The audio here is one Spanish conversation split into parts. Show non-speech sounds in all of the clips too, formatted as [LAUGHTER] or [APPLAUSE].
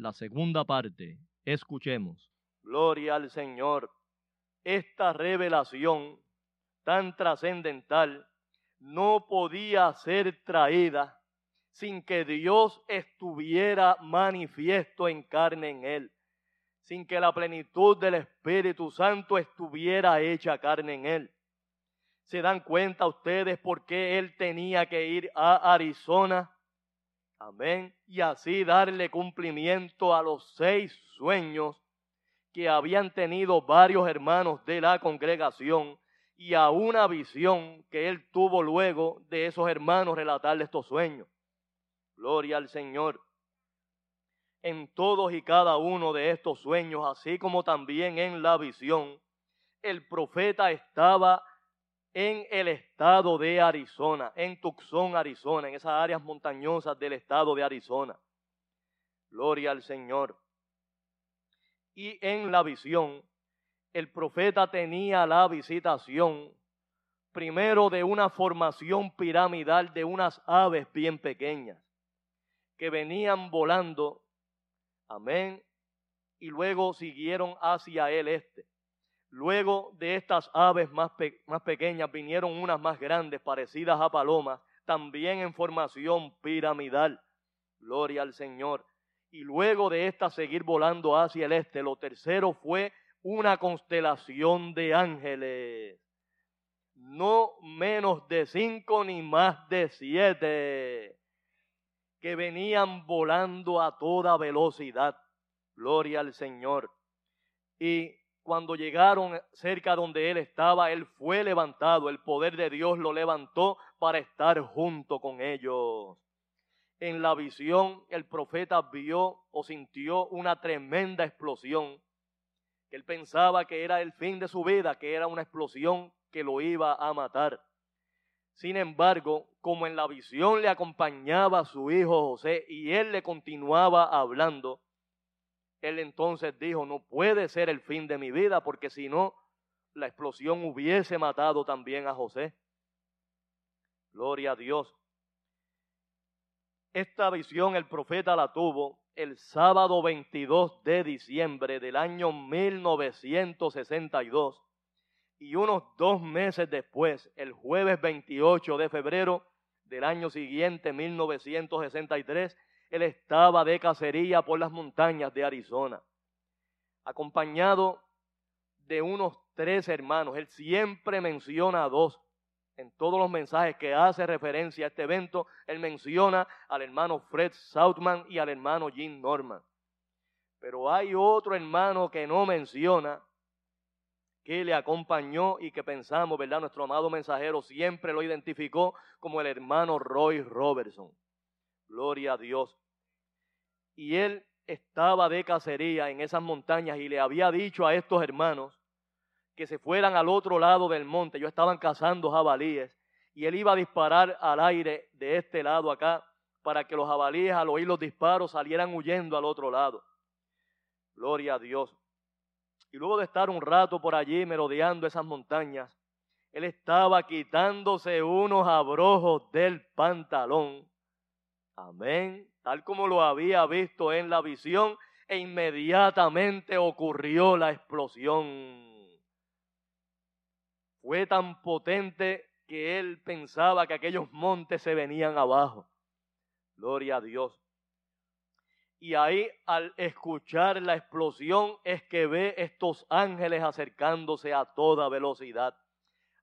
La segunda parte. Escuchemos. Gloria al Señor. Esta revelación tan trascendental no podía ser traída sin que Dios estuviera manifiesto en carne en él, sin que la plenitud del Espíritu Santo estuviera hecha carne en él. ¿Se dan cuenta ustedes por qué él tenía que ir a Arizona? Amén. Y así darle cumplimiento a los seis sueños que habían tenido varios hermanos de la congregación y a una visión que él tuvo luego de esos hermanos relatarle estos sueños. Gloria al Señor. En todos y cada uno de estos sueños, así como también en la visión, el profeta estaba en el estado de Arizona, en Tucson, Arizona, en esas áreas montañosas del estado de Arizona. Gloria al Señor. Y en la visión, el profeta tenía la visitación primero de una formación piramidal de unas aves bien pequeñas que venían volando, amén, y luego siguieron hacia el este. Luego de estas aves más, más pequeñas vinieron unas más grandes, parecidas a palomas, también en formación piramidal. Gloria al Señor. Y luego de estas seguir volando hacia el este, lo tercero fue una constelación de ángeles. No menos de cinco ni más de siete que venían volando a toda velocidad. Gloria al Señor. Y cuando llegaron cerca donde él estaba, él fue levantado, el poder de Dios lo levantó para estar junto con ellos. En la visión el profeta vio o sintió una tremenda explosión, él pensaba que era el fin de su vida, que era una explosión que lo iba a matar. Sin embargo, como en la visión le acompañaba su hijo José y él le continuaba hablando, él entonces dijo, no puede ser el fin de mi vida porque si no, la explosión hubiese matado también a José. Gloria a Dios. Esta visión el profeta la tuvo el sábado 22 de diciembre del año 1962 y unos dos meses después, el jueves 28 de febrero del año siguiente, 1963, él estaba de cacería por las montañas de Arizona, acompañado de unos tres hermanos. Él siempre menciona a dos. En todos los mensajes que hace referencia a este evento, él menciona al hermano Fred Southman y al hermano Jim Norman. Pero hay otro hermano que no menciona, que le acompañó y que pensamos, ¿verdad? Nuestro amado mensajero siempre lo identificó como el hermano Roy Robertson. Gloria a Dios. Y él estaba de cacería en esas montañas y le había dicho a estos hermanos que se fueran al otro lado del monte. Ellos estaban cazando jabalíes y él iba a disparar al aire de este lado acá para que los jabalíes al oír los disparos salieran huyendo al otro lado. Gloria a Dios. Y luego de estar un rato por allí merodeando esas montañas, él estaba quitándose unos abrojos del pantalón Amén. Tal como lo había visto en la visión, e inmediatamente ocurrió la explosión. Fue tan potente que él pensaba que aquellos montes se venían abajo. Gloria a Dios. Y ahí al escuchar la explosión es que ve estos ángeles acercándose a toda velocidad.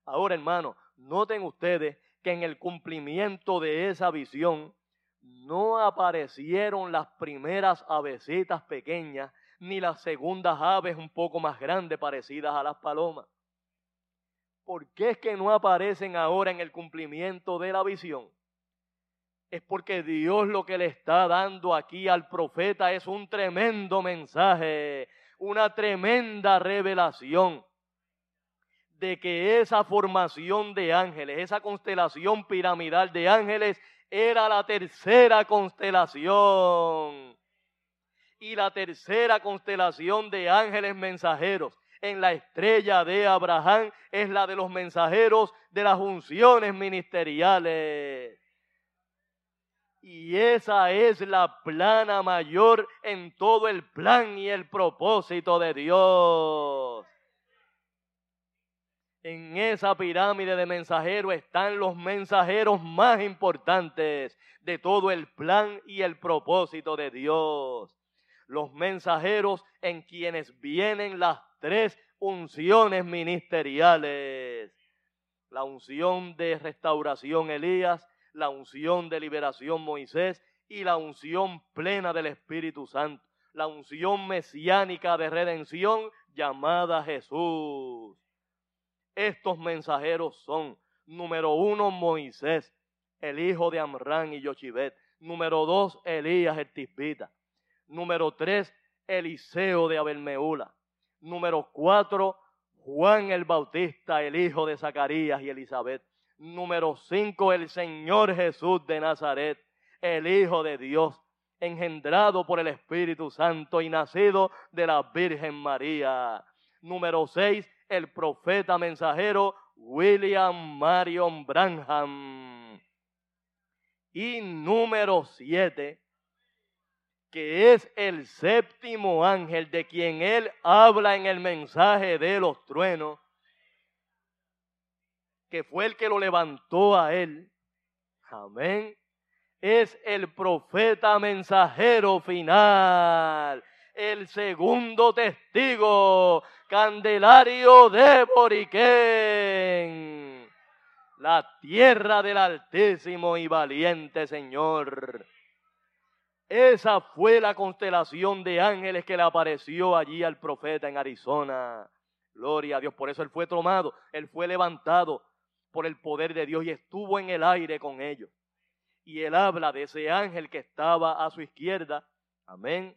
Ahora, hermano, noten ustedes que en el cumplimiento de esa visión, no aparecieron las primeras avecitas pequeñas, ni las segundas aves un poco más grandes parecidas a las palomas. ¿Por qué es que no aparecen ahora en el cumplimiento de la visión? Es porque Dios lo que le está dando aquí al profeta es un tremendo mensaje, una tremenda revelación de que esa formación de ángeles, esa constelación piramidal de ángeles era la tercera constelación. Y la tercera constelación de ángeles mensajeros en la estrella de Abraham es la de los mensajeros de las unciones ministeriales. Y esa es la plana mayor en todo el plan y el propósito de Dios. En esa pirámide de mensajeros están los mensajeros más importantes de todo el plan y el propósito de Dios. Los mensajeros en quienes vienen las tres unciones ministeriales. La unción de restauración Elías, la unción de liberación Moisés y la unción plena del Espíritu Santo. La unción mesiánica de redención llamada Jesús. Estos mensajeros son, número uno, Moisés, el hijo de Amrán y Yochibet. Número dos, Elías el Tisbita. Número tres, Eliseo de Abelmeula. Número cuatro, Juan el Bautista, el hijo de Zacarías y Elizabeth. Número cinco, el Señor Jesús de Nazaret, el Hijo de Dios, engendrado por el Espíritu Santo y nacido de la Virgen María. Número seis, el profeta mensajero William Marion Branham. Y número siete, que es el séptimo ángel de quien él habla en el mensaje de los truenos, que fue el que lo levantó a él. Amén. Es el profeta mensajero final, el segundo testigo Candelario de Boriquén, la tierra del altísimo y valiente Señor. Esa fue la constelación de ángeles que le apareció allí al profeta en Arizona. Gloria a Dios. Por eso él fue tomado, él fue levantado por el poder de Dios y estuvo en el aire con ellos. Y él habla de ese ángel que estaba a su izquierda. Amén.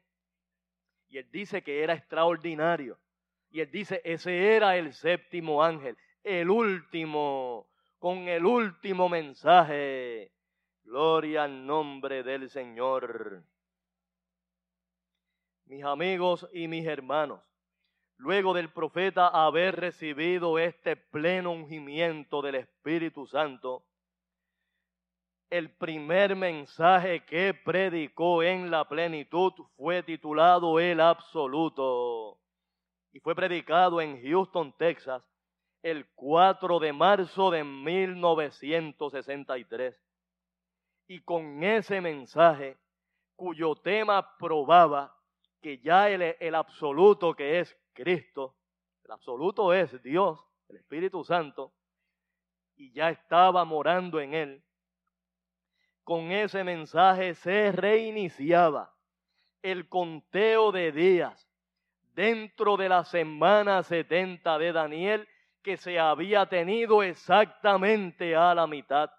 Y él dice que era extraordinario. Y él dice, ese era el séptimo ángel, el último, con el último mensaje. Gloria al nombre del Señor. Mis amigos y mis hermanos, luego del profeta haber recibido este pleno ungimiento del Espíritu Santo, el primer mensaje que predicó en la plenitud fue titulado El Absoluto y fue predicado en Houston, Texas, el 4 de marzo de 1963. Y con ese mensaje, cuyo tema probaba que ya el, el absoluto que es Cristo, el absoluto es Dios, el Espíritu Santo, y ya estaba morando en él, con ese mensaje se reiniciaba el conteo de días dentro de la semana 70 de Daniel que se había tenido exactamente a la mitad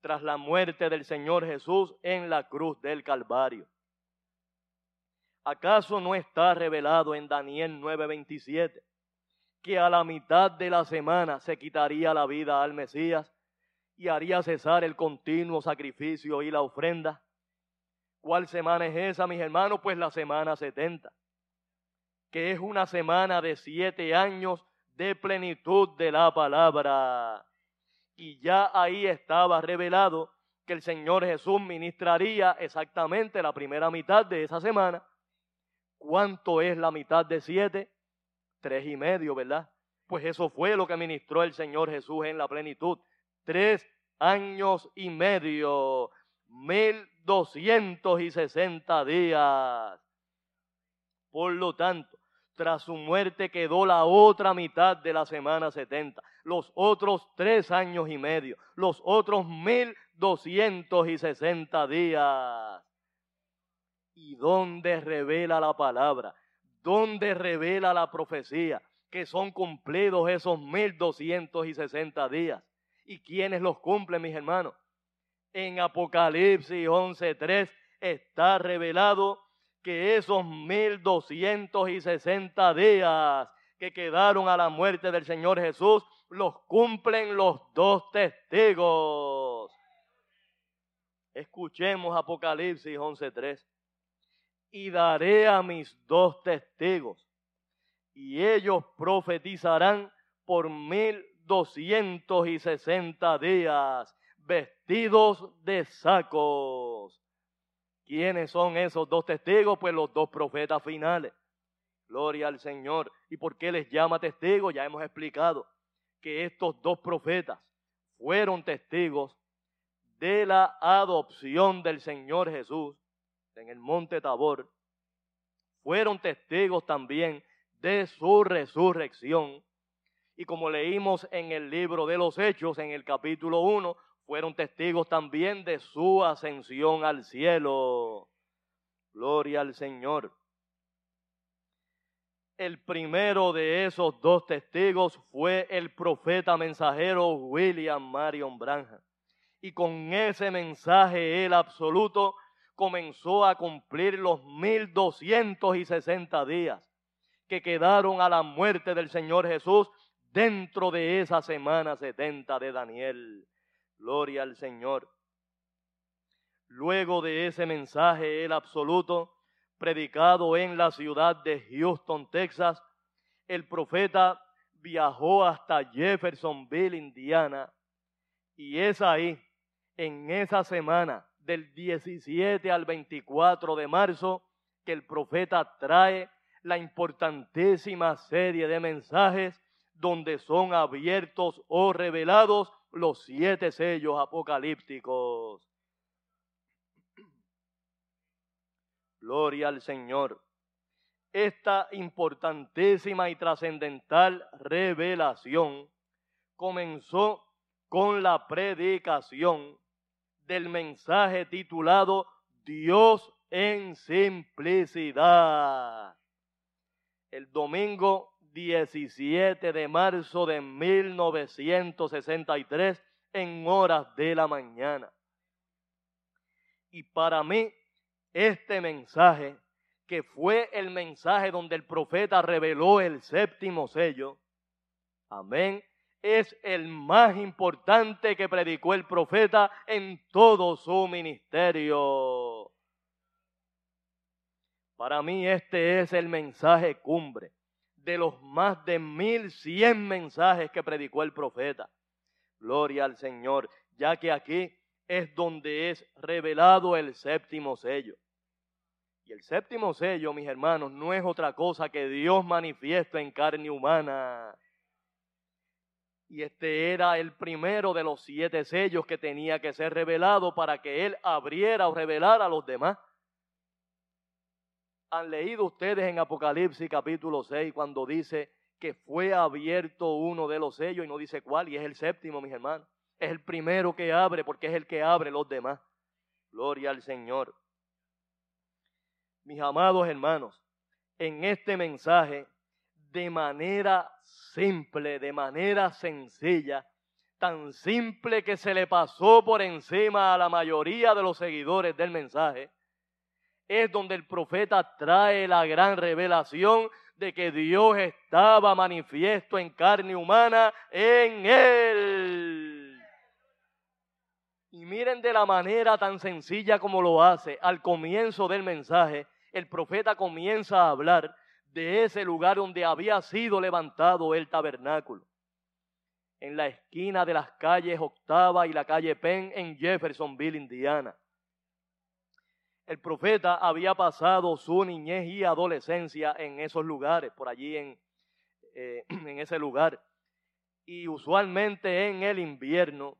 tras la muerte del Señor Jesús en la cruz del Calvario. ¿Acaso no está revelado en Daniel 9:27 que a la mitad de la semana se quitaría la vida al Mesías y haría cesar el continuo sacrificio y la ofrenda? ¿Cuál semana es esa, mis hermanos? Pues la semana 70 que es una semana de siete años de plenitud de la palabra. Y ya ahí estaba revelado que el Señor Jesús ministraría exactamente la primera mitad de esa semana. ¿Cuánto es la mitad de siete? Tres y medio, ¿verdad? Pues eso fue lo que ministró el Señor Jesús en la plenitud. Tres años y medio, mil doscientos y sesenta días. Por lo tanto, tras su muerte quedó la otra mitad de la semana 70, los otros tres años y medio, los otros mil doscientos y sesenta días. ¿Y dónde revela la palabra? ¿Dónde revela la profecía? Que son cumplidos esos mil doscientos y sesenta días. ¿Y quiénes los cumplen, mis hermanos? En Apocalipsis 11.3 está revelado que esos 1260 días que quedaron a la muerte del Señor Jesús los cumplen los dos testigos. Escuchemos Apocalipsis 11:3. Y daré a mis dos testigos, y ellos profetizarán por mil doscientos y sesenta días, vestidos de sacos. ¿Quiénes son esos dos testigos? Pues los dos profetas finales. Gloria al Señor. ¿Y por qué les llama testigos? Ya hemos explicado que estos dos profetas fueron testigos de la adopción del Señor Jesús en el monte Tabor. Fueron testigos también de su resurrección. Y como leímos en el libro de los Hechos, en el capítulo 1, fueron testigos también de su ascensión al cielo. Gloria al Señor. El primero de esos dos testigos fue el profeta mensajero William Marion Branham. Y con ese mensaje, el absoluto comenzó a cumplir los mil doscientos y sesenta días que quedaron a la muerte del Señor Jesús dentro de esa semana setenta de Daniel. Gloria al Señor. Luego de ese mensaje, el absoluto, predicado en la ciudad de Houston, Texas, el profeta viajó hasta Jeffersonville, Indiana, y es ahí, en esa semana, del 17 al 24 de marzo, que el profeta trae la importantísima serie de mensajes donde son abiertos o revelados los siete sellos apocalípticos. Gloria al Señor. Esta importantísima y trascendental revelación comenzó con la predicación del mensaje titulado Dios en simplicidad. El domingo 17 de marzo de 1963 en horas de la mañana. Y para mí, este mensaje, que fue el mensaje donde el profeta reveló el séptimo sello, amén, es el más importante que predicó el profeta en todo su ministerio. Para mí este es el mensaje cumbre de los más de mil cien mensajes que predicó el profeta. Gloria al Señor, ya que aquí es donde es revelado el séptimo sello. Y el séptimo sello, mis hermanos, no es otra cosa que Dios manifiesta en carne humana y este era el primero de los siete sellos que tenía que ser revelado para que él abriera o revelara a los demás. ¿Han leído ustedes en Apocalipsis capítulo 6 cuando dice que fue abierto uno de los sellos y no dice cuál y es el séptimo, mis hermanos? Es el primero que abre porque es el que abre los demás. Gloria al Señor. Mis amados hermanos, en este mensaje, de manera simple, de manera sencilla, tan simple que se le pasó por encima a la mayoría de los seguidores del mensaje, es donde el profeta trae la gran revelación de que Dios estaba manifiesto en carne humana en él. Y miren de la manera tan sencilla como lo hace, al comienzo del mensaje, el profeta comienza a hablar de ese lugar donde había sido levantado el tabernáculo, en la esquina de las calles Octava y la calle Penn en Jeffersonville, Indiana. El profeta había pasado su niñez y adolescencia en esos lugares, por allí en, eh, [CLEARS THROAT] en ese lugar. Y usualmente en el invierno,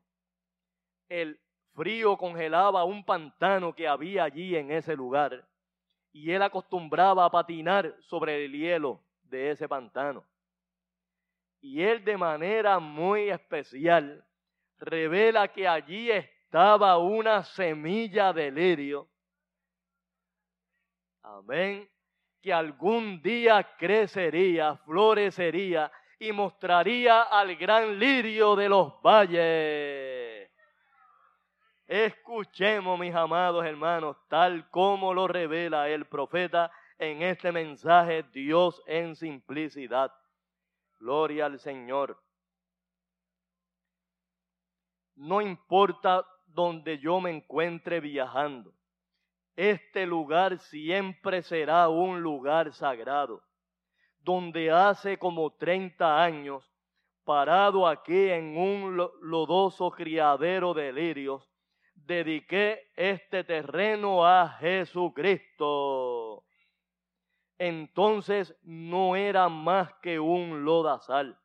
el frío congelaba un pantano que había allí en ese lugar y él acostumbraba a patinar sobre el hielo de ese pantano. Y él de manera muy especial revela que allí estaba una semilla de lirio. Amén. Que algún día crecería, florecería y mostraría al gran lirio de los valles. Escuchemos, mis amados hermanos, tal como lo revela el profeta en este mensaje, Dios en simplicidad. Gloria al Señor. No importa donde yo me encuentre viajando, este lugar siempre será un lugar sagrado, donde hace como 30 años, parado aquí en un lodoso criadero de lirios, dediqué este terreno a Jesucristo. Entonces no era más que un lodazal.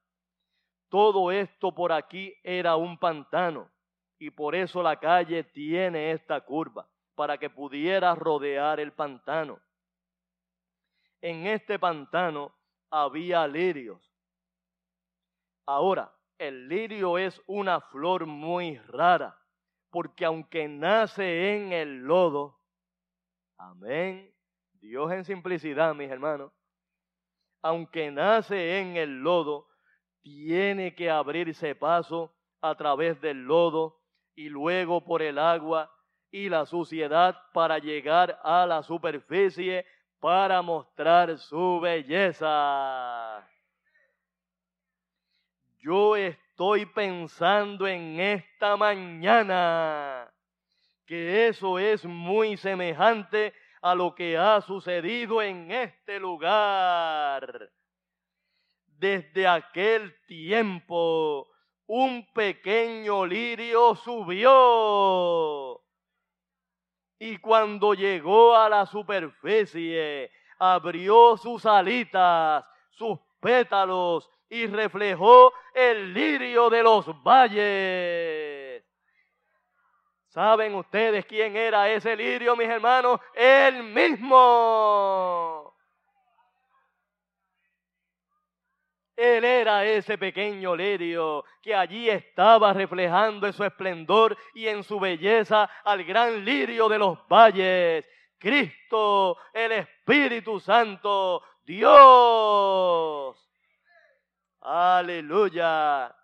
Todo esto por aquí era un pantano y por eso la calle tiene esta curva, para que pudiera rodear el pantano. En este pantano había lirios. Ahora, el lirio es una flor muy rara porque aunque nace en el lodo, amén, Dios en simplicidad, mis hermanos, aunque nace en el lodo, tiene que abrirse paso a través del lodo y luego por el agua y la suciedad para llegar a la superficie para mostrar su belleza. Yo estoy pensando en esta mañana que eso es muy semejante a lo que ha sucedido en este lugar. Desde aquel tiempo, un pequeño lirio subió. Y cuando llegó a la superficie, abrió sus alitas, sus pétalos y reflejó el lirio de los valles. ¿Saben ustedes quién era ese lirio, mis hermanos? El mismo. Él era ese pequeño lirio que allí estaba reflejando en su esplendor y en su belleza al gran lirio de los valles. Cristo, el Espíritu Santo, Dios. Aleluya.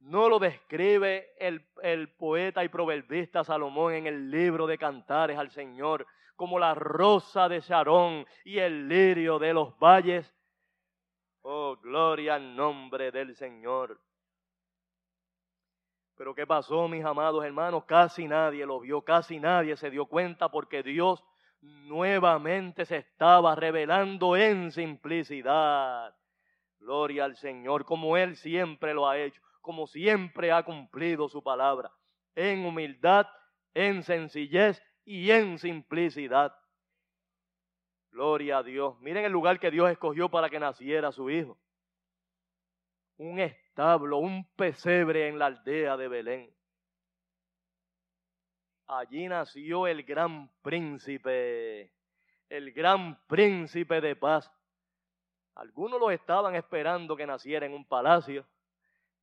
No lo describe el, poeta y proverbista Salomón en el libro de Cantares al Señor como la rosa de Sharon y el lirio de los valles. Oh, gloria al nombre del Señor. Pero ¿qué pasó, mis amados hermanos? Casi nadie lo vio, casi nadie se dio cuenta porque Dios nuevamente se estaba revelando en simplicidad. Gloria al Señor, como Él siempre lo ha hecho, como siempre ha cumplido su palabra, en humildad, en sencillez y en simplicidad. Gloria a Dios. Miren el lugar que Dios escogió para que naciera su hijo. Un establo, un pesebre en la aldea de Belén. Allí nació el gran príncipe, el gran príncipe de paz. Algunos lo estaban esperando que naciera en un palacio,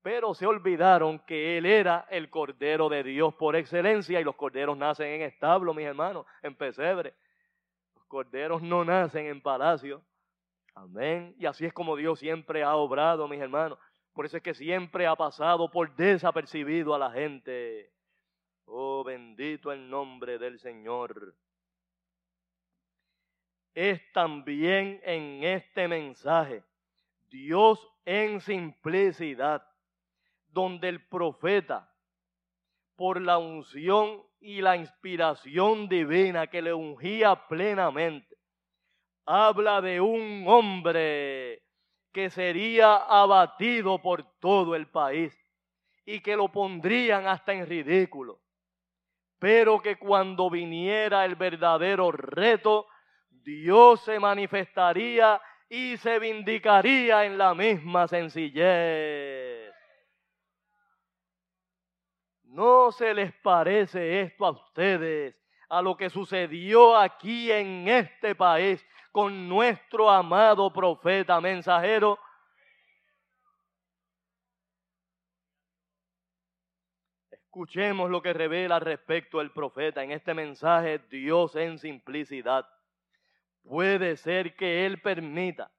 pero se olvidaron que él era el Cordero de Dios por excelencia y los corderos nacen en establo, mis hermanos, en pesebre corderos no nacen en palacio. Amén. Y así es como Dios siempre ha obrado, mis hermanos. Por eso es que siempre ha pasado por desapercibido a la gente. Oh, bendito el nombre del Señor. Es también en este mensaje Dios en simplicidad, donde el profeta, por la unción y la inspiración divina que le ungía plenamente. Habla de un hombre que sería abatido por todo el país y que lo pondrían hasta en ridículo. Pero que cuando viniera el verdadero reto, Dios se manifestaría y se vindicaría en la misma sencillez. ¿No se les parece esto a ustedes, a lo que sucedió aquí en este país con nuestro amado profeta mensajero? Escuchemos lo que revela respecto al profeta en este mensaje Dios en simplicidad. Puede ser que Él permita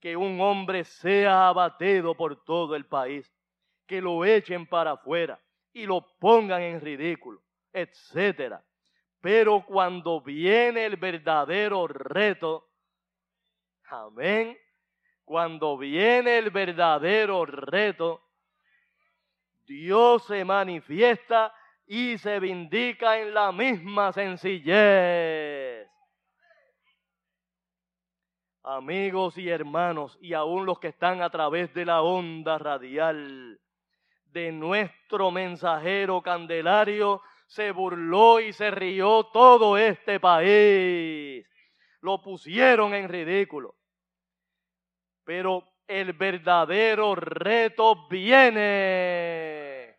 que un hombre sea abatido por todo el país, que lo echen para afuera, y lo pongan en ridículo, etcétera. Pero cuando viene el verdadero reto, amén, cuando viene el verdadero reto, Dios se manifiesta y se vindica en la misma sencillez. Amigos y hermanos, y aún los que están a través de la onda radial, de nuestro mensajero Candelario se burló y se rió todo este país. Lo pusieron en ridículo. Pero el verdadero reto viene.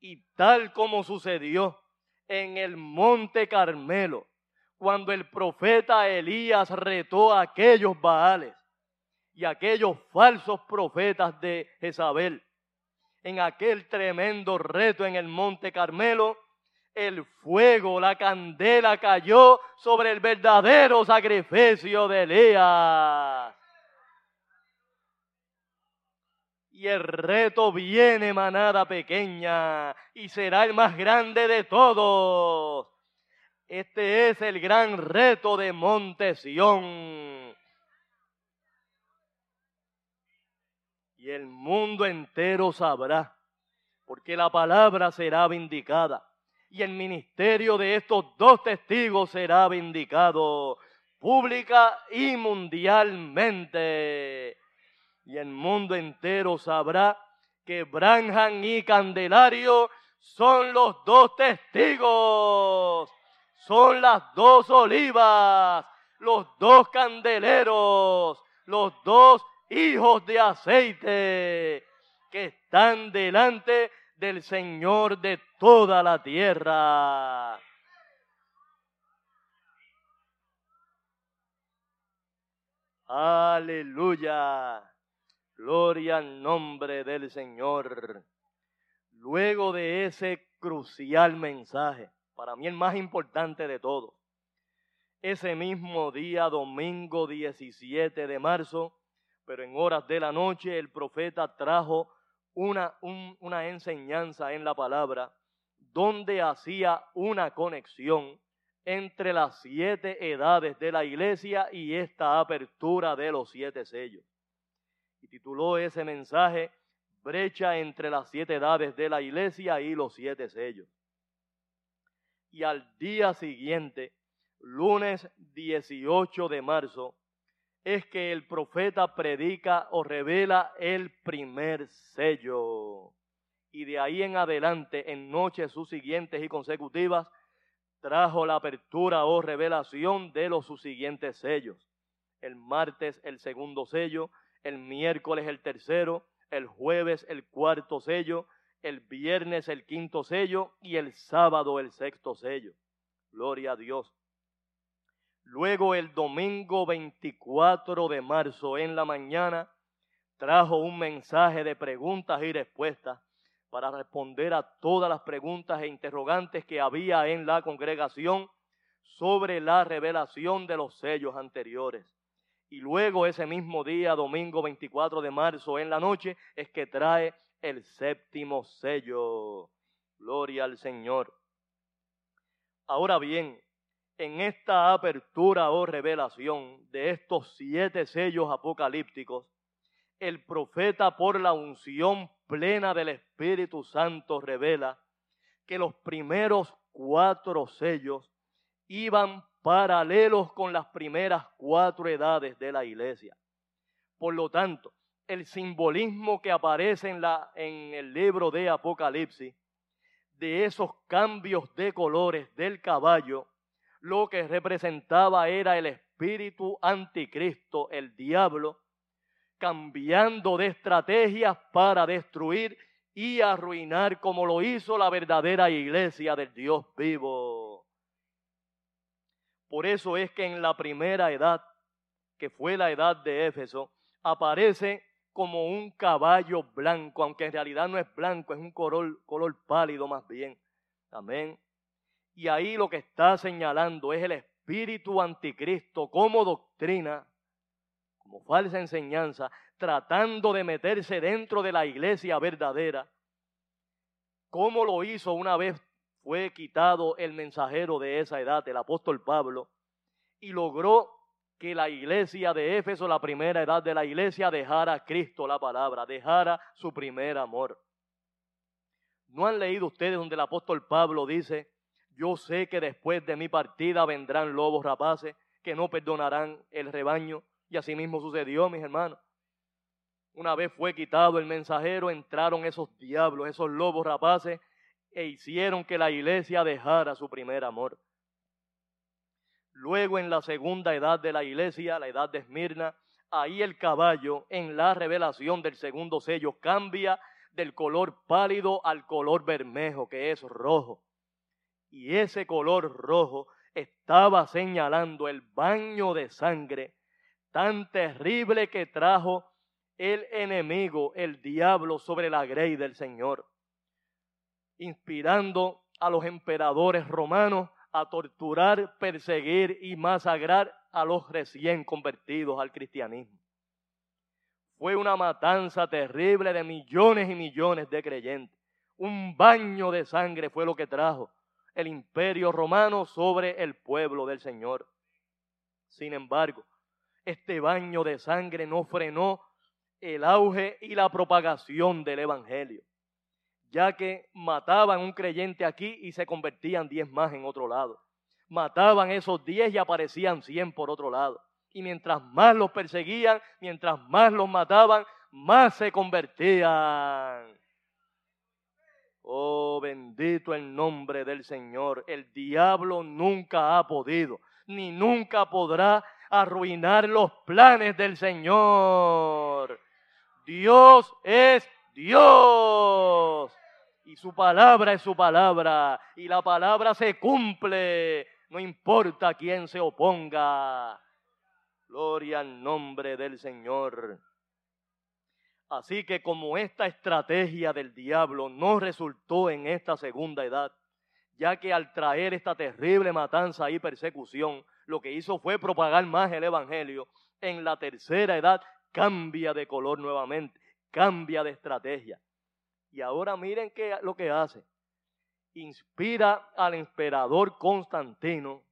Y tal como sucedió en el monte Carmelo, cuando el profeta Elías retó a aquellos Baales, y aquellos falsos profetas de Jezabel. En aquel tremendo reto en el monte Carmelo, el fuego, la candela cayó sobre el verdadero sacrificio de Elías. Y el reto viene, manada pequeña, y será el más grande de todos. Este es el gran reto de Monte el mundo entero sabrá, porque la palabra será vindicada y el ministerio de estos dos testigos será vindicado pública y mundialmente. Y el mundo entero sabrá que Branham y Candelario son los dos testigos, son las dos olivas, los dos candeleros, los dos hijos de aceite que están delante del Señor de toda la tierra. Aleluya. Gloria al nombre del Señor. Luego de ese crucial mensaje, para mí el más importante de todos, ese mismo día, domingo 17 de marzo, pero en horas de la noche, el profeta trajo una, una enseñanza en la palabra donde hacía una conexión entre las siete edades de la iglesia y esta apertura de los siete sellos. Y tituló ese mensaje Brecha entre las siete edades de la iglesia y los siete sellos. Y al día siguiente, lunes 18 de marzo, es que el profeta predica o revela el primer sello. Y de ahí en adelante, en noches subsiguientes y consecutivas, trajo la apertura o revelación de los subsiguientes sellos. El martes el segundo sello, el miércoles el tercero, el jueves el cuarto sello, el viernes el quinto sello y el sábado el sexto sello. Gloria a Dios. Luego el domingo 24 de marzo en la mañana trajo un mensaje de preguntas y respuestas para responder a todas las preguntas e interrogantes que había en la congregación sobre la revelación de los sellos anteriores. Y luego ese mismo día, domingo 24 de marzo en la noche, es que trae el séptimo sello. Gloria al Señor. Ahora bien, en esta apertura o revelación de estos siete sellos apocalípticos, el profeta por la unción plena del Espíritu Santo revela que los primeros cuatro sellos iban paralelos con las primeras cuatro edades de la iglesia. Por lo tanto, el simbolismo que aparece en, el libro de Apocalipsis, de esos cambios de colores del caballo, lo que representaba era el espíritu anticristo, el diablo, cambiando de estrategias para destruir y arruinar como lo hizo la verdadera iglesia del Dios vivo. Por eso es que en la primera edad, que fue la edad de Éfeso, aparece como un caballo blanco, aunque en realidad no es blanco, es un color, pálido más bien. Amén. Y ahí lo que está señalando es el espíritu anticristo como doctrina como falsa enseñanza, tratando de meterse dentro de la iglesia verdadera. ¿Cómo lo hizo una vez fue quitado el mensajero de esa edad, el apóstol Pablo, y logró que la iglesia de Éfeso, la primera edad de la iglesia, dejara a Cristo la palabra, dejara su primer amor. ¿No han leído ustedes donde el apóstol Pablo dice, yo sé que después de mi partida vendrán lobos rapaces que no perdonarán el rebaño? Y así mismo sucedió, mis hermanos. Una vez fue quitado el mensajero, entraron esos diablos, esos lobos rapaces, e hicieron que la iglesia dejara su primer amor. Luego en la segunda edad de la iglesia, la edad de Esmirna, ahí el caballo en la revelación del segundo sello cambia del color pálido al color bermejo, que es rojo. Y ese color rojo estaba señalando el baño de sangre tan terrible que trajo el enemigo, el diablo, sobre la grey del Señor, inspirando a los emperadores romanos a torturar, perseguir y masacrar a los recién convertidos al cristianismo. Fue una matanza terrible de millones y millones de creyentes. Un baño de sangre fue lo que trajo el imperio romano sobre el pueblo del Señor. Sin embargo, este baño de sangre no frenó el auge y la propagación del Evangelio, ya que mataban un creyente aquí y se convertían diez más en otro lado. Mataban esos diez y aparecían cien por otro lado. Y mientras más los perseguían, mientras más los mataban, más se convertían. Oh, bendito el nombre del Señor. El diablo nunca ha podido, ni nunca podrá arruinar los planes del Señor. Dios es Dios. Y su palabra es su palabra. Y la palabra se cumple. No importa quién se oponga. Gloria al nombre del Señor. Así que como esta estrategia del diablo no resultó en esta segunda edad, ya que al traer esta terrible matanza y persecución, lo que hizo fue propagar más el Evangelio, en la tercera edad cambia de color nuevamente, cambia de estrategia. Y ahora miren qué, lo que hace. Inspira al emperador Constantino,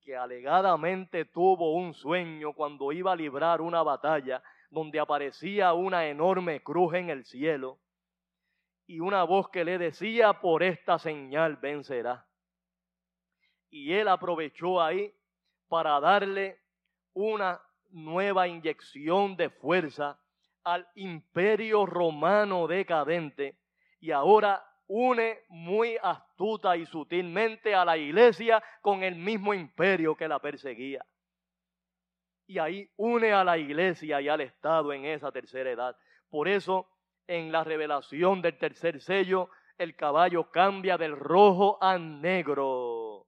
que alegadamente tuvo un sueño cuando iba a librar una batalla donde aparecía una enorme cruz en el cielo y una voz que le decía, por esta señal vencerá. Y él aprovechó ahí para darle una nueva inyección de fuerza al imperio romano decadente y ahora une muy astuta y sutilmente a la iglesia con el mismo imperio que la perseguía. Y ahí une a la iglesia y al Estado en esa tercera edad. Por eso, en la revelación del tercer sello, el caballo cambia del rojo a negro.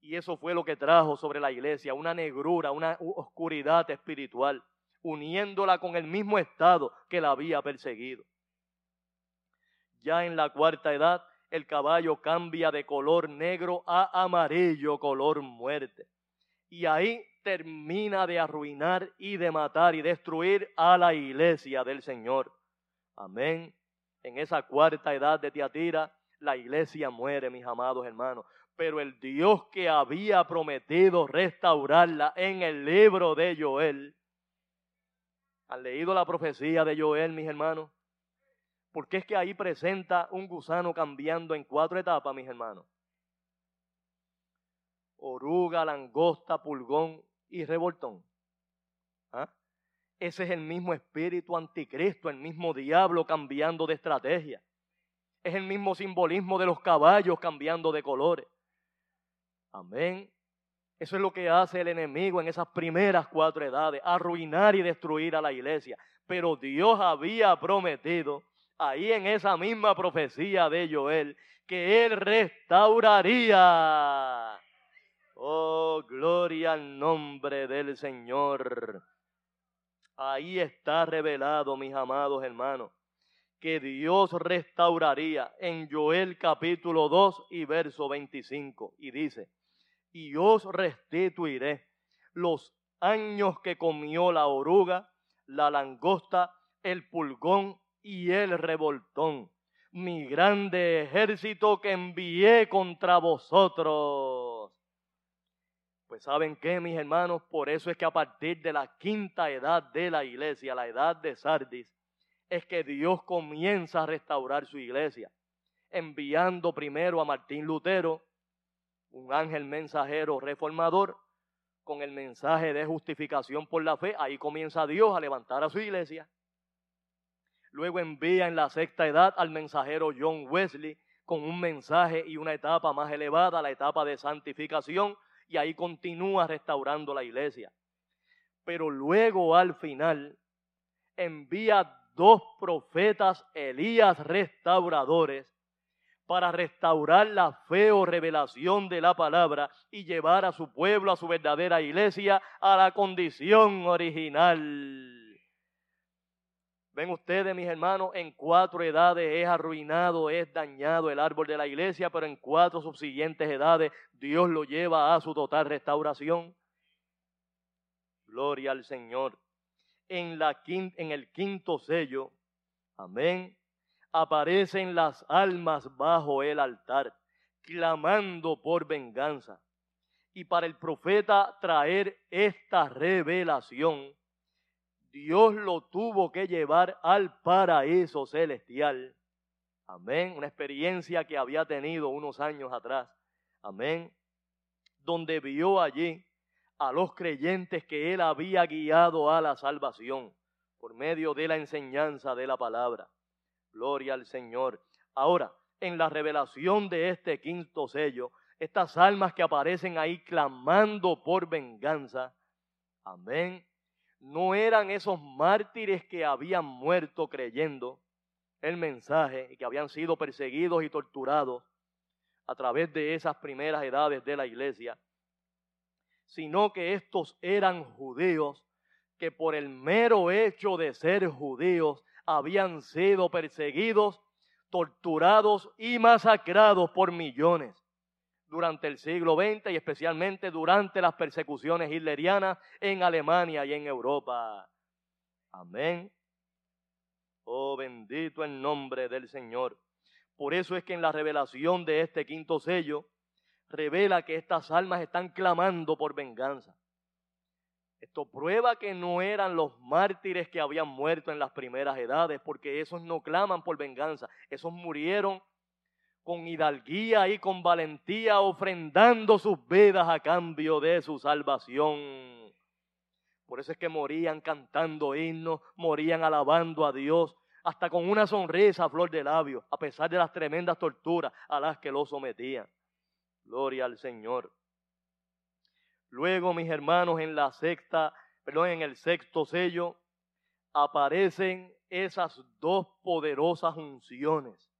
Y eso fue lo que trajo sobre la iglesia, una negrura, una oscuridad espiritual, uniéndola con el mismo estado que la había perseguido. Ya en la cuarta edad, el caballo cambia de color negro a amarillo, color muerte. Y ahí termina de arruinar y de matar y destruir a la iglesia del Señor. Amén. En esa cuarta edad de Tiatira, la iglesia muere, mis amados hermanos pero el Dios que había prometido restaurarla en el libro de Joel. ¿Han leído la profecía de Joel, mis hermanos? Porque es que ahí presenta un gusano cambiando en cuatro etapas, mis hermanos. Oruga, langosta, pulgón y revoltón. ¿Ah? Ese es el mismo espíritu anticristo, el mismo diablo cambiando de estrategia. Es el mismo simbolismo de los caballos cambiando de colores. Amén. Eso es lo que hace el enemigo en esas primeras cuatro edades, arruinar y destruir a la iglesia. Pero Dios había prometido ahí en esa misma profecía de Joel que Él restauraría. Oh, gloria al nombre del Señor. Ahí está revelado, mis amados hermanos, que Dios restauraría en Joel capítulo 2 y verso 25. Y dice, y os restituiré los años que comió la oruga, la langosta, el pulgón y el revoltón, mi grande ejército que envié contra vosotros. Pues saben qué, mis hermanos, por eso es que a partir de la quinta edad de la iglesia, la edad de Sardis, es que Dios comienza a restaurar su iglesia, enviando primero a Martín Lutero, un ángel mensajero reformador con el mensaje de justificación por la fe. Ahí comienza Dios a levantar a su iglesia. Luego envía en la sexta edad al mensajero John Wesley con un mensaje y una etapa más elevada, la etapa de santificación, y ahí continúa restaurando la iglesia. Pero luego al final envía dos profetas Elías restauradores para restaurar la fe o revelación de la palabra y llevar a su pueblo, a su verdadera iglesia, a la condición original. Ven ustedes, mis hermanos, en cuatro edades es arruinado, es dañado el árbol de la iglesia, pero en cuatro subsiguientes edades Dios lo lleva a su total restauración. Gloria al Señor. En, la en el quinto sello, amén, aparecen las almas bajo el altar, clamando por venganza. Y para el profeta traer esta revelación, Dios lo tuvo que llevar al paraíso celestial. Amén. Una experiencia que había tenido unos años atrás. Amén. Donde vio allí a los creyentes que él había guiado a la salvación por medio de la enseñanza de la palabra. Gloria al Señor. Ahora, en la revelación de este quinto sello, estas almas que aparecen ahí clamando por venganza, amén, no eran esos mártires que habían muerto creyendo el mensaje y que habían sido perseguidos y torturados a través de esas primeras edades de la iglesia, sino que estos eran judíos que por el mero hecho de ser judíos habían sido perseguidos, torturados y masacrados por millones durante el siglo XX y especialmente durante las persecuciones hitlerianas en Alemania y en Europa. Amén. Oh, bendito el nombre del Señor. Por eso es que en la revelación de este quinto sello revela que estas almas están clamando por venganza. Esto prueba que no eran los mártires que habían muerto en las primeras edades, porque esos no claman por venganza, esos murieron con hidalguía y con valentía, ofrendando sus vidas a cambio de su salvación. Por eso es que morían cantando himnos, morían alabando a Dios, hasta con una sonrisa a flor de labio, a pesar de las tremendas torturas a las que lo sometían. Gloria al Señor. Luego, mis hermanos, en la sexta, perdón, en el sexto sello, aparecen esas dos poderosas unciones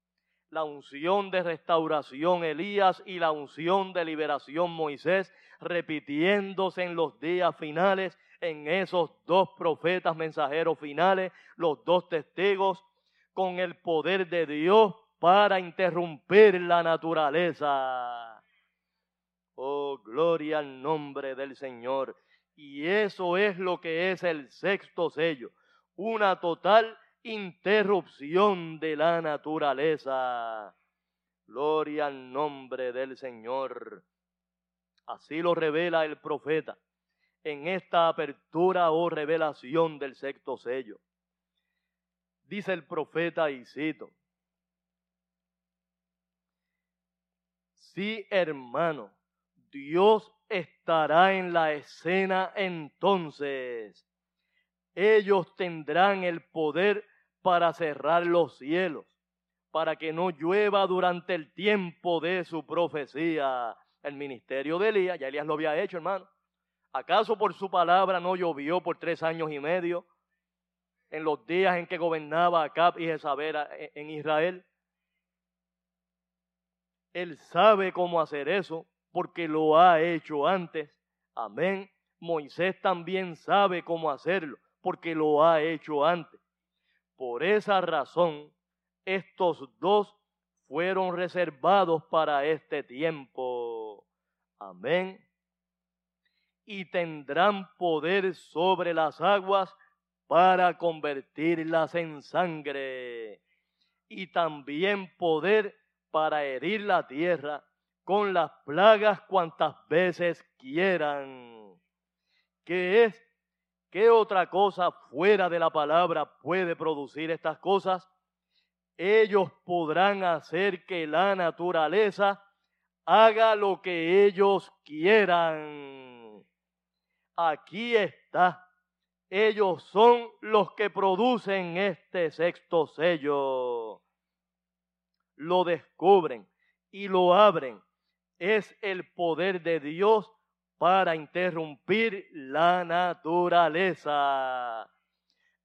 la unción de restauración Elías y la unción de liberación Moisés, repitiéndose en los días finales, en esos dos profetas mensajeros finales, los dos testigos, con el poder de Dios para interrumpir la naturaleza. Oh, gloria al nombre del Señor. Y eso es lo que es el sexto sello, una total interrupción de la naturaleza. Gloria al nombre del Señor. Así lo revela el profeta en esta apertura o revelación del sexto sello. Dice el profeta y cito, Sí, hermano, Dios estará en la escena entonces. Ellos tendrán el poder para cerrar los cielos, para que no llueva durante el tiempo de su profecía. El ministerio de Elías, ya Elías lo había hecho, hermano. ¿Acaso por su palabra no llovió por tres años y medio en los días en que gobernaba Acab y Jezabel en Israel? Él sabe cómo hacer eso porque lo ha hecho antes. Amén. Moisés también sabe cómo hacerlo porque lo ha hecho antes. Por esa razón, estos dos fueron reservados para este tiempo. Amén. Y tendrán poder sobre las aguas para convertirlas en sangre. Y también poder para herir la tierra con las plagas cuantas veces quieran. Que es ¿Qué otra cosa fuera de la palabra puede producir estas cosas? Ellos podrán hacer que la naturaleza haga lo que ellos quieran. Aquí está. Ellos son los que producen este sexto sello. Lo descubren y lo abren. Es el poder de Dios para interrumpir la naturaleza.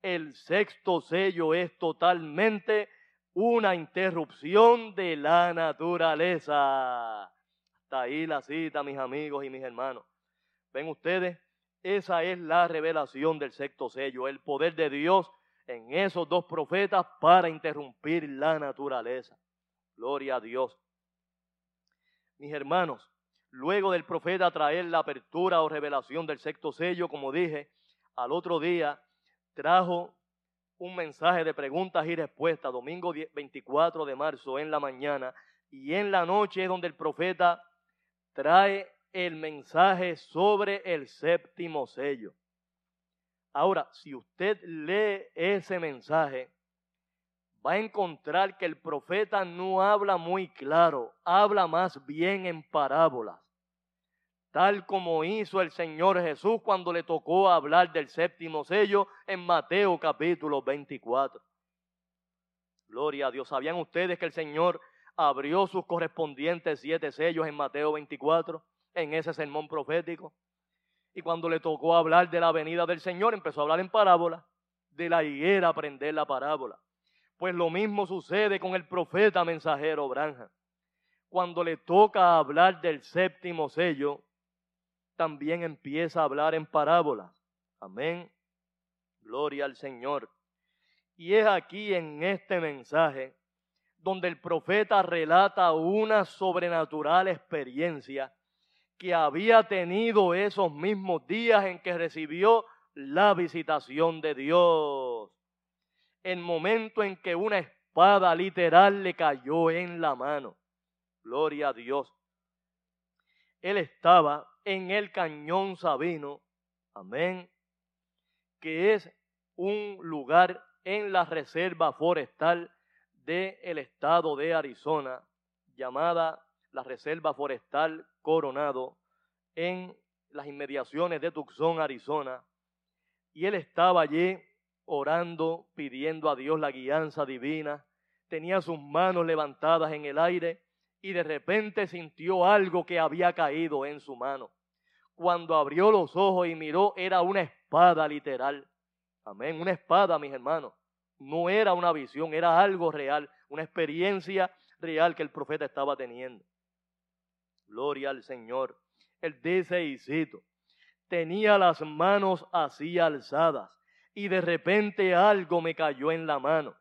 El sexto sello es totalmente una interrupción de la naturaleza. Hasta ahí la cita, mis amigos y mis hermanos. Ven ustedes, esa es la revelación del sexto sello, el poder de Dios en esos dos profetas para interrumpir la naturaleza. Gloria a Dios. Mis hermanos, Luego del profeta traer la apertura o revelación del sexto sello, como dije, al otro día trajo un mensaje de preguntas y respuestas, domingo 24 de marzo en la mañana, y en la noche es donde el profeta trae el mensaje sobre el séptimo sello. Ahora, si usted lee ese mensaje, va a encontrar que el profeta no habla muy claro, habla más bien en parábolas, tal como hizo el Señor Jesús cuando le tocó hablar del séptimo sello en Mateo capítulo 24. Gloria a Dios. ¿Sabían ustedes que el Señor abrió sus correspondientes siete sellos en Mateo 24, en ese sermón profético? Y cuando le tocó hablar de la venida del Señor, empezó a hablar en parábola, de la higuera aprender la parábola pues lo mismo sucede con el profeta mensajero Branja. Cuando le toca hablar del séptimo sello, también empieza a hablar en parábolas. Amén. Gloria al Señor. Y es aquí en este mensaje donde el profeta relata una sobrenatural experiencia que había tenido esos mismos días en que recibió la visitación de Dios. El momento en que una espada literal le cayó en la mano. Gloria a Dios. Él estaba en el cañón Sabino, amén, que es un lugar en la reserva forestal del estado de Arizona, llamada la Reserva Forestal Coronado, en las inmediaciones de Tucson, Arizona. Y él estaba allí orando, pidiendo a Dios la guianza divina. Tenía sus manos levantadas en el aire y de repente sintió algo que había caído en su mano. Cuando abrió los ojos y miró, era una espada literal. Amén, una espada, mis hermanos. No era una visión, era algo real, una experiencia real que el profeta estaba teniendo. Gloria al Señor. Él dice y cito, tenía las manos así alzadas y de repente algo me cayó en la mano.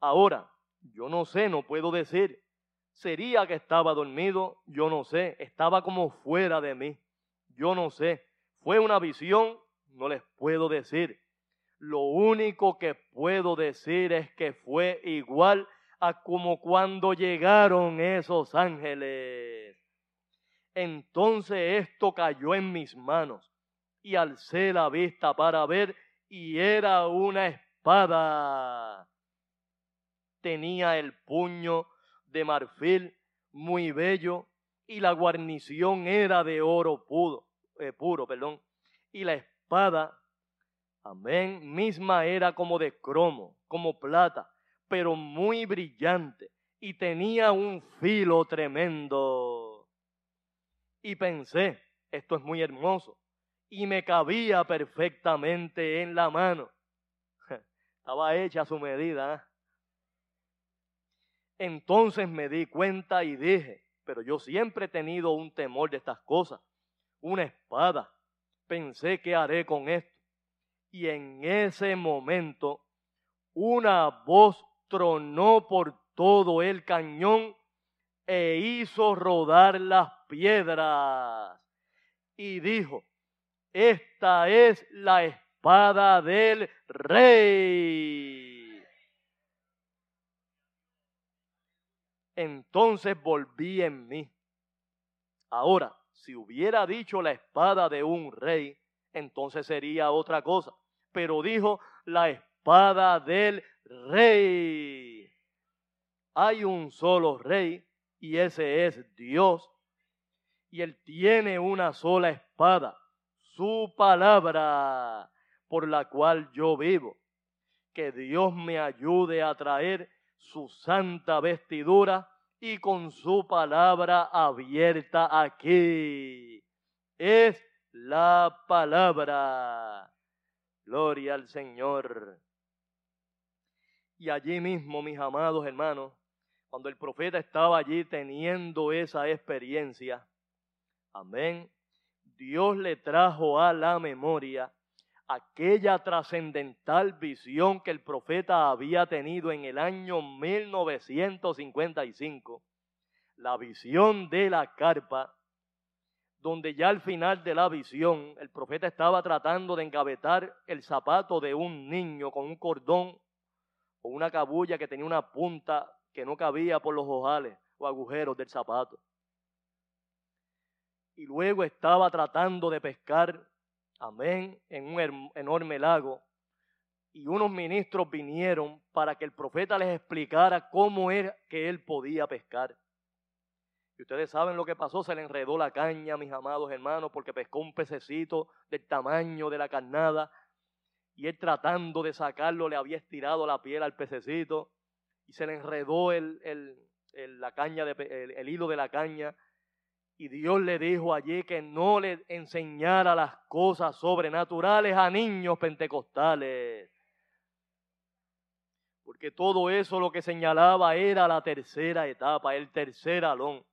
Ahora, yo no sé, no puedo decir ¿Sería que estaba dormido? Yo no sé. Estaba como fuera de mí. Yo no sé. ¿Fue una visión? No les puedo decir. Lo único que puedo decir es que fue igual a como cuando llegaron esos ángeles. Entonces esto cayó en mis manos y alcé la vista para ver y era una espada. Tenía el puño de marfil muy bello y la guarnición era de oro puro, eh, puro, perdón, y la espada, amén, misma era como de cromo, como plata, pero muy brillante y tenía un filo tremendo. Y pensé, esto es muy hermoso, y me cabía perfectamente en la mano. [LAUGHS] Estaba hecha a su medida. ¿eh? Entonces me di cuenta y dije, pero yo siempre he tenido un temor de estas cosas, una espada. Pensé, ¿qué haré con esto? Y en ese momento una voz tronó por todo el cañón e hizo rodar las piedras. Y dijo, esta es la espada del rey. entonces volví en mí. Ahora, si hubiera dicho la espada de un rey, entonces sería otra cosa. Pero dijo la espada del rey. Hay un solo rey y ese es Dios. Y él tiene una sola espada, su palabra, por la cual yo vivo. Que Dios me ayude a traer su santa vestidura y con su palabra abierta aquí. Es la palabra. Gloria al Señor. Y allí mismo, mis amados hermanos, cuando el profeta estaba allí teniendo esa experiencia, amén, Dios le trajo a la memoria aquella trascendental visión que el profeta había tenido en el año 1955, la visión de la carpa, donde ya al final de la visión el profeta estaba tratando de engavetar el zapato de un niño con un cordón o una cabulla que tenía una punta que no cabía por los ojales o agujeros del zapato. Y luego estaba tratando de pescar amén, en un enorme lago. Y unos ministros vinieron para que el profeta les explicara cómo era que él podía pescar. Y ustedes saben lo que pasó, se le enredó la caña, mis amados hermanos, porque pescó un pececito del tamaño de la carnada. Y él tratando de sacarlo le había estirado la piel al pececito y se le enredó el, la caña el hilo de la caña y Dios le dijo allí que no le enseñara las cosas sobrenaturales a niños pentecostales. Porque todo eso lo que señalaba era la tercera etapa, el tercer alón.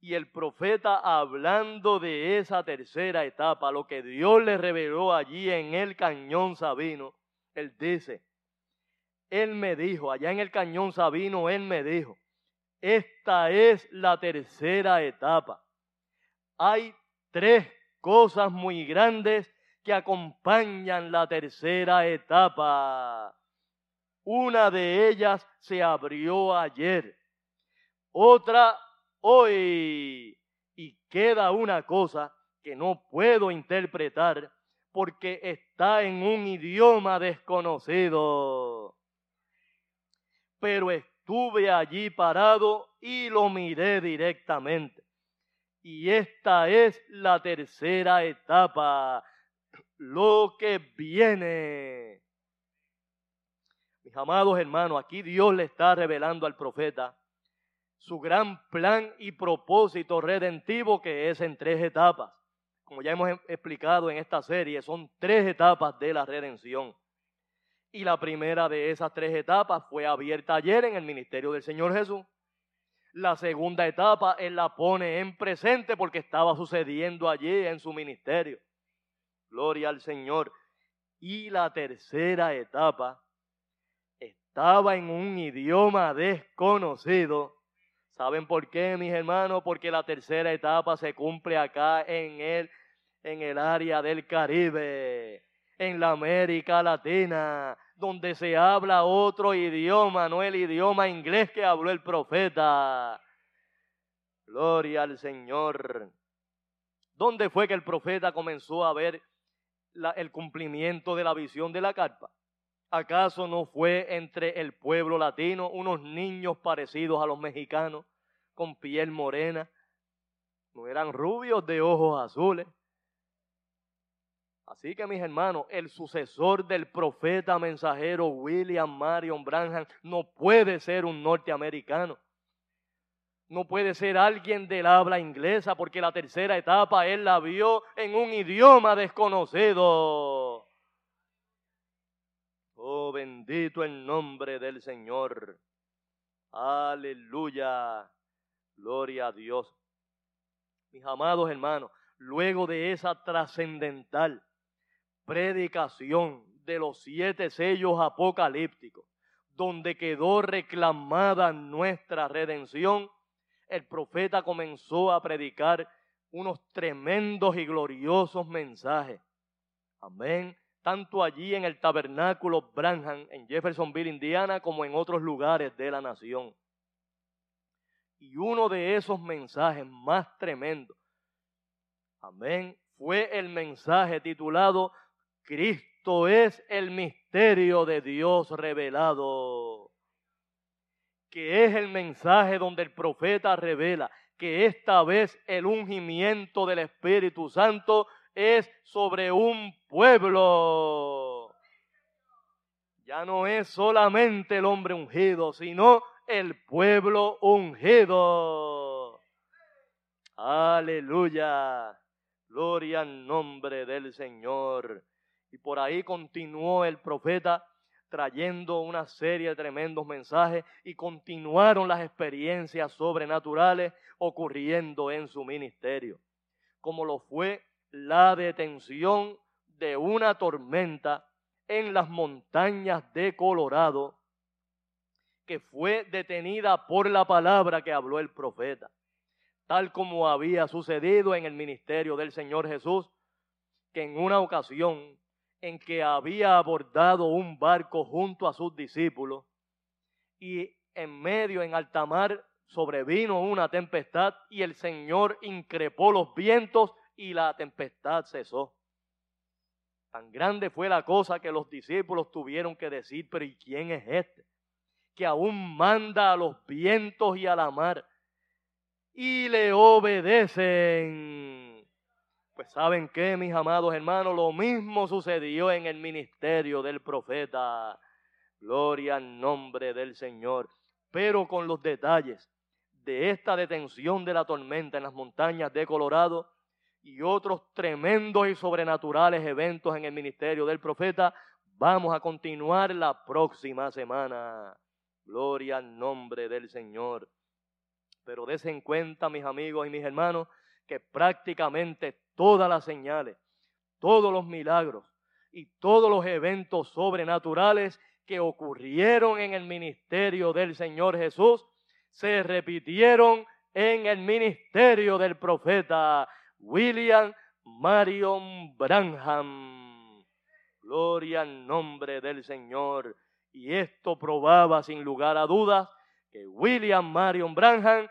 Y el profeta hablando de esa tercera etapa, lo que Dios le reveló allí en el cañón Sabino, él dice, él me dijo, allá en el cañón Sabino, él me dijo, esta es la tercera etapa. Hay tres cosas muy grandes que acompañan la tercera etapa. Una de ellas se abrió ayer, otra hoy. Y queda una cosa que no puedo interpretar porque está en un idioma desconocido. Pero estuve allí parado y lo miré directamente. Y esta es la tercera etapa, lo que viene. Mis amados hermanos, aquí Dios le está revelando al profeta su gran plan y propósito redentivo que es en tres etapas. Como ya hemos em, explicado en esta serie, son tres etapas de la redención. Y la primera de esas tres etapas fue abierta ayer en el ministerio del Señor Jesús. La segunda etapa Él la pone en presente porque estaba sucediendo allí en su ministerio. Gloria al Señor. Y la tercera etapa estaba en un idioma desconocido ¿Saben por qué, mis hermanos? Porque la tercera etapa se cumple acá en el, en el área del Caribe, en la América Latina, donde se habla otro idioma, no el idioma inglés que habló el profeta. Gloria al Señor. ¿Dónde fue que el profeta comenzó a ver el cumplimiento de la visión de la carpa? ¿Acaso no fue entre el pueblo latino unos niños parecidos a los mexicanos, con piel morena? No eran rubios de ojos azules. Así que mis hermanos, el sucesor del profeta mensajero William Marion Branham no puede ser un norteamericano. No puede ser alguien del habla inglesa porque la tercera etapa él la vio en un idioma desconocido. Oh, bendito el nombre del Señor. Aleluya. Gloria a Dios. Mis amados hermanos, luego de esa trascendental predicación de los siete sellos apocalípticos, donde quedó reclamada nuestra redención, el profeta comenzó a predicar unos tremendos y gloriosos mensajes. Amén tanto allí en el tabernáculo Branham en Jeffersonville, Indiana, como en otros lugares de la nación. Y uno de esos mensajes más tremendos, amén, fue el mensaje titulado Cristo es el misterio de Dios revelado, que es el mensaje donde el profeta revela que esta vez el ungimiento del Espíritu Santo es sobre un pueblo. Ya no es solamente el hombre ungido, sino el pueblo ungido. Aleluya. Gloria al nombre del Señor. Y por ahí continuó el profeta trayendo una serie de tremendos mensajes y continuaron las experiencias sobrenaturales ocurriendo en su ministerio, como lo fue la detención de una tormenta en las montañas de Colorado que fue detenida por la palabra que habló el profeta, tal como había sucedido en el ministerio del Señor Jesús, que en una ocasión en que había abordado un barco junto a sus discípulos y en medio, en alta mar, sobrevino una tempestad y el Señor increpó los vientos y la tempestad cesó. Tan grande fue la cosa que los discípulos tuvieron que decir, pero ¿y quién es este? Que aún manda a los vientos y a la mar y le obedecen. Pues saben qué, mis amados hermanos, lo mismo sucedió en el ministerio del profeta. Gloria al nombre del Señor. Pero con los detalles de esta detención de la tormenta en las montañas de Colorado, y otros tremendos y sobrenaturales eventos en el ministerio del profeta, vamos a continuar la próxima semana. Gloria al nombre del Señor. Pero desen cuenta, mis amigos y mis hermanos, que prácticamente todas las señales, todos los milagros y todos los eventos sobrenaturales que ocurrieron en el ministerio del Señor Jesús se repitieron en el ministerio del profeta William Marion Branham. Gloria al nombre del Señor. Y esto probaba sin lugar a dudas que William Marion Branham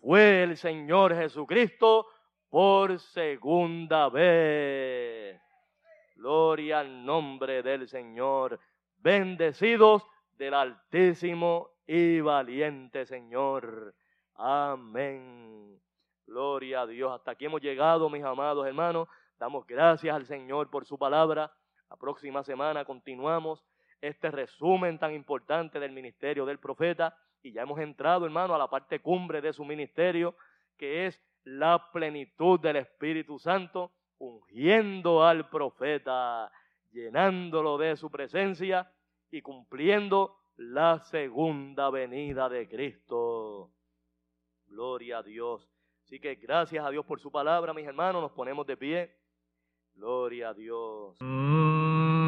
fue el Señor Jesucristo por segunda vez. Gloria al nombre del Señor. Bendecidos del Altísimo y valiente Señor. Amén. Gloria a Dios. Hasta aquí hemos llegado, mis amados hermanos. Damos gracias al Señor por su palabra. La próxima semana continuamos este resumen tan importante del ministerio del profeta y ya hemos entrado, hermano, a la parte cumbre de su ministerio, que es la plenitud del Espíritu Santo, ungiendo al profeta, llenándolo de su presencia y cumpliendo la segunda venida de Cristo. Gloria a Dios. Así que gracias a Dios por su palabra, mis hermanos, nos ponemos de pie. Gloria a Dios. Y